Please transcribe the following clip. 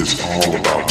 is all about